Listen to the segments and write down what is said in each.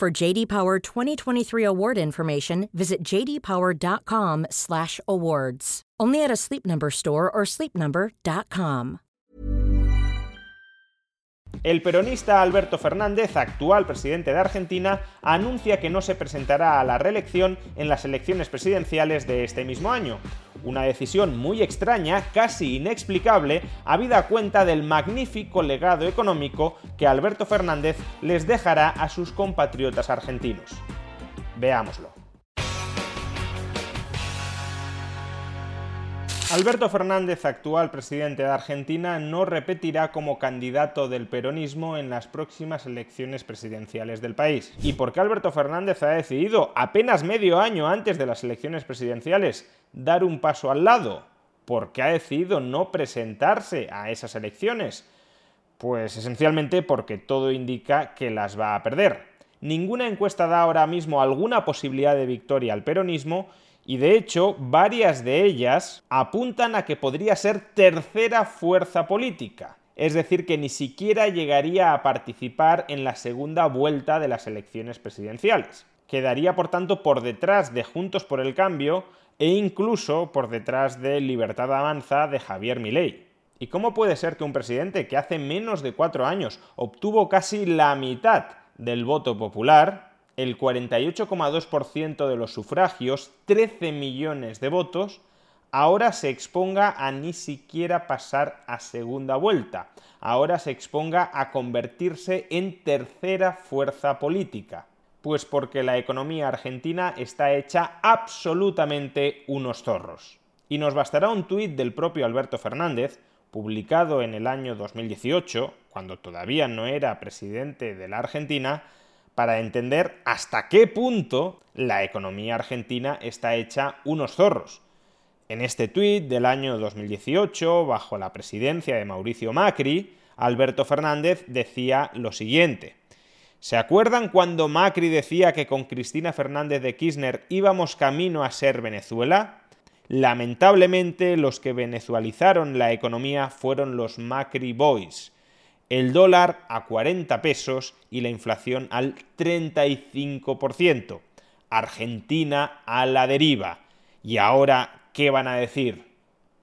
For JD Power 2023 award information, visit jdpower.com/awards. Only at a Sleep Number store or sleepnumber.com. El peronista Alberto Fernández, actual presidente de Argentina, anuncia que no se presentará a la reelección en las elecciones presidenciales de este mismo año. Una decisión muy extraña, casi inexplicable, habida cuenta del magnífico legado económico que Alberto Fernández les dejará a sus compatriotas argentinos. Veámoslo. Alberto Fernández, actual presidente de Argentina, no repetirá como candidato del peronismo en las próximas elecciones presidenciales del país. ¿Y por qué Alberto Fernández ha decidido, apenas medio año antes de las elecciones presidenciales, dar un paso al lado? ¿Por qué ha decidido no presentarse a esas elecciones? Pues esencialmente porque todo indica que las va a perder. Ninguna encuesta da ahora mismo alguna posibilidad de victoria al peronismo y de hecho varias de ellas apuntan a que podría ser tercera fuerza política, es decir, que ni siquiera llegaría a participar en la segunda vuelta de las elecciones presidenciales. Quedaría, por tanto, por detrás de Juntos por el Cambio e incluso por detrás de Libertad Avanza de Javier Milei. ¿Y cómo puede ser que un presidente que hace menos de cuatro años obtuvo casi la mitad del voto popular el 48,2% de los sufragios, 13 millones de votos, ahora se exponga a ni siquiera pasar a segunda vuelta, ahora se exponga a convertirse en tercera fuerza política. Pues porque la economía argentina está hecha absolutamente unos zorros. Y nos bastará un tuit del propio Alberto Fernández, publicado en el año 2018, cuando todavía no era presidente de la Argentina, para entender hasta qué punto la economía argentina está hecha unos zorros. En este tuit del año 2018, bajo la presidencia de Mauricio Macri, Alberto Fernández decía lo siguiente. ¿Se acuerdan cuando Macri decía que con Cristina Fernández de Kirchner íbamos camino a ser Venezuela? Lamentablemente los que venezualizaron la economía fueron los Macri Boys, el dólar a 40 pesos y la inflación al 35%. Argentina a la deriva. Y ahora, ¿qué van a decir?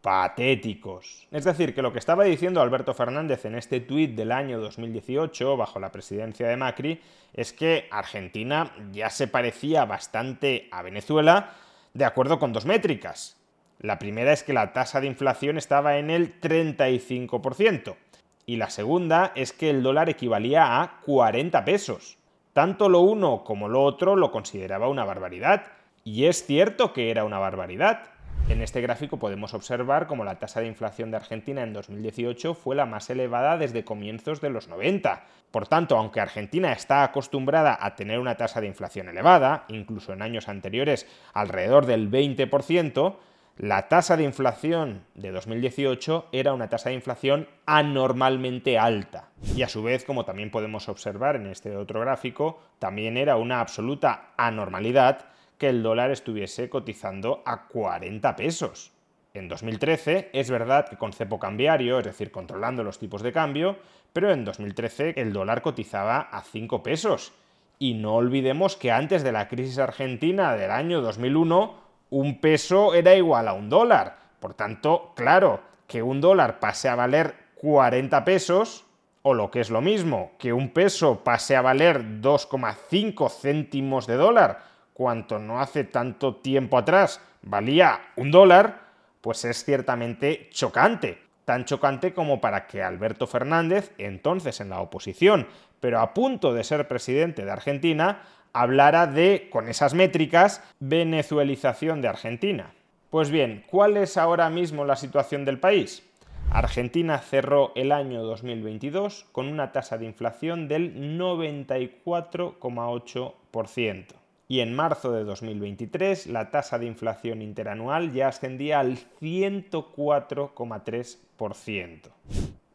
Patéticos. Es decir, que lo que estaba diciendo Alberto Fernández en este tuit del año 2018, bajo la presidencia de Macri, es que Argentina ya se parecía bastante a Venezuela de acuerdo con dos métricas. La primera es que la tasa de inflación estaba en el 35% y la segunda es que el dólar equivalía a 40 pesos. Tanto lo uno como lo otro lo consideraba una barbaridad, y es cierto que era una barbaridad. En este gráfico podemos observar cómo la tasa de inflación de Argentina en 2018 fue la más elevada desde comienzos de los 90. Por tanto, aunque Argentina está acostumbrada a tener una tasa de inflación elevada, incluso en años anteriores alrededor del 20%, la tasa de inflación de 2018 era una tasa de inflación anormalmente alta. Y a su vez, como también podemos observar en este otro gráfico, también era una absoluta anormalidad que el dólar estuviese cotizando a 40 pesos. En 2013 es verdad que con cepo cambiario, es decir, controlando los tipos de cambio, pero en 2013 el dólar cotizaba a 5 pesos. Y no olvidemos que antes de la crisis argentina del año 2001, un peso era igual a un dólar. Por tanto, claro, que un dólar pase a valer 40 pesos, o lo que es lo mismo, que un peso pase a valer 2,5 céntimos de dólar, cuanto no hace tanto tiempo atrás valía un dólar, pues es ciertamente chocante. Tan chocante como para que Alberto Fernández, entonces en la oposición, pero a punto de ser presidente de Argentina, hablara de, con esas métricas, venezuelización de Argentina. Pues bien, ¿cuál es ahora mismo la situación del país? Argentina cerró el año 2022 con una tasa de inflación del 94,8%. Y en marzo de 2023 la tasa de inflación interanual ya ascendía al 104,3%.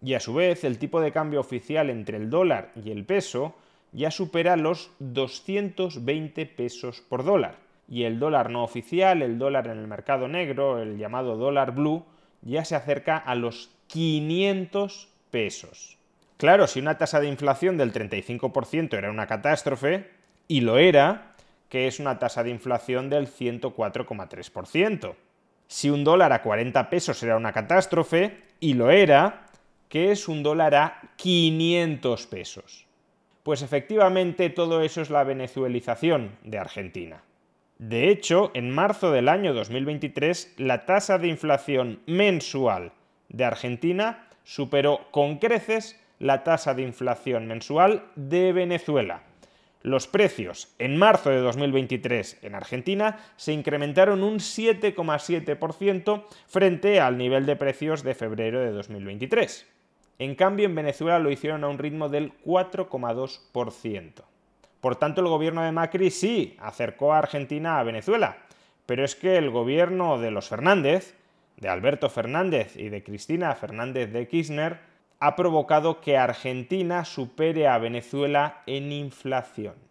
Y a su vez el tipo de cambio oficial entre el dólar y el peso ya supera los 220 pesos por dólar. Y el dólar no oficial, el dólar en el mercado negro, el llamado dólar blue, ya se acerca a los 500 pesos. Claro, si una tasa de inflación del 35% era una catástrofe, y lo era, que es una tasa de inflación del 104,3%. Si un dólar a 40 pesos era una catástrofe, y lo era, que es un dólar a 500 pesos. Pues efectivamente todo eso es la venezuelización de Argentina. De hecho, en marzo del año 2023, la tasa de inflación mensual de Argentina superó con creces la tasa de inflación mensual de Venezuela. Los precios en marzo de 2023 en Argentina se incrementaron un 7,7% frente al nivel de precios de febrero de 2023. En cambio, en Venezuela lo hicieron a un ritmo del 4,2%. Por tanto, el gobierno de Macri sí acercó a Argentina a Venezuela, pero es que el gobierno de los Fernández, de Alberto Fernández y de Cristina Fernández de Kirchner, ha provocado que Argentina supere a Venezuela en inflación.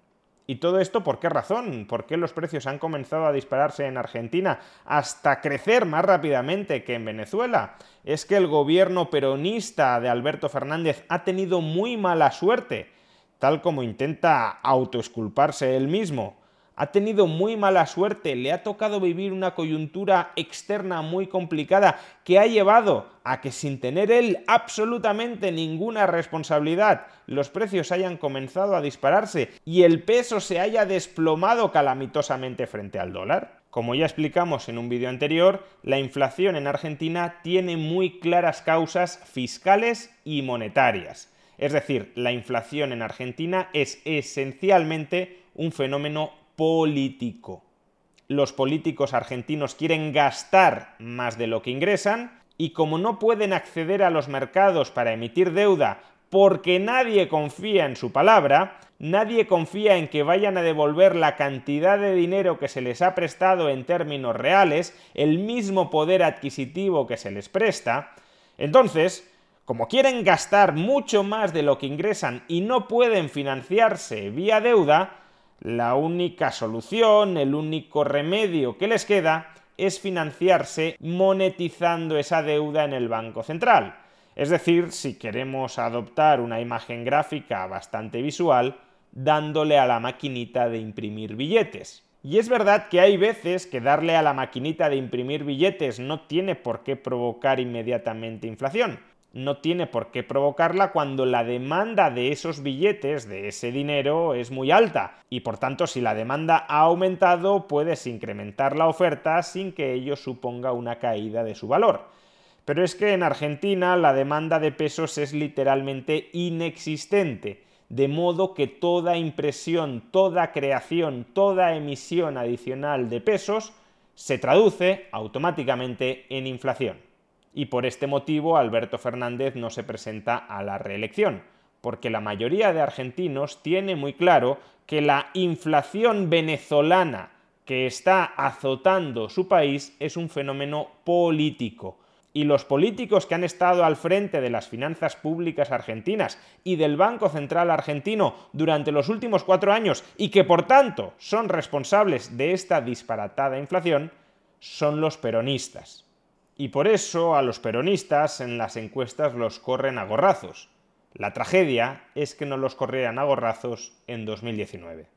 ¿Y todo esto por qué razón? ¿Por qué los precios han comenzado a dispararse en Argentina hasta crecer más rápidamente que en Venezuela? Es que el gobierno peronista de Alberto Fernández ha tenido muy mala suerte, tal como intenta autoesculparse él mismo ha tenido muy mala suerte, le ha tocado vivir una coyuntura externa muy complicada que ha llevado a que sin tener él absolutamente ninguna responsabilidad, los precios hayan comenzado a dispararse y el peso se haya desplomado calamitosamente frente al dólar. Como ya explicamos en un vídeo anterior, la inflación en Argentina tiene muy claras causas fiscales y monetarias. Es decir, la inflación en Argentina es esencialmente un fenómeno político. Los políticos argentinos quieren gastar más de lo que ingresan y como no pueden acceder a los mercados para emitir deuda porque nadie confía en su palabra, nadie confía en que vayan a devolver la cantidad de dinero que se les ha prestado en términos reales, el mismo poder adquisitivo que se les presta, entonces, como quieren gastar mucho más de lo que ingresan y no pueden financiarse vía deuda, la única solución, el único remedio que les queda es financiarse monetizando esa deuda en el Banco Central. Es decir, si queremos adoptar una imagen gráfica bastante visual, dándole a la maquinita de imprimir billetes. Y es verdad que hay veces que darle a la maquinita de imprimir billetes no tiene por qué provocar inmediatamente inflación no tiene por qué provocarla cuando la demanda de esos billetes, de ese dinero, es muy alta. Y por tanto, si la demanda ha aumentado, puedes incrementar la oferta sin que ello suponga una caída de su valor. Pero es que en Argentina la demanda de pesos es literalmente inexistente, de modo que toda impresión, toda creación, toda emisión adicional de pesos se traduce automáticamente en inflación y por este motivo Alberto Fernández no se presenta a la reelección, porque la mayoría de argentinos tiene muy claro que la inflación venezolana que está azotando su país es un fenómeno político. Y los políticos que han estado al frente de las finanzas públicas argentinas y del Banco Central argentino durante los últimos cuatro años y que por tanto son responsables de esta disparatada inflación son los peronistas. Y por eso a los peronistas en las encuestas los corren a gorrazos. La tragedia es que no los corrieran a gorrazos en 2019.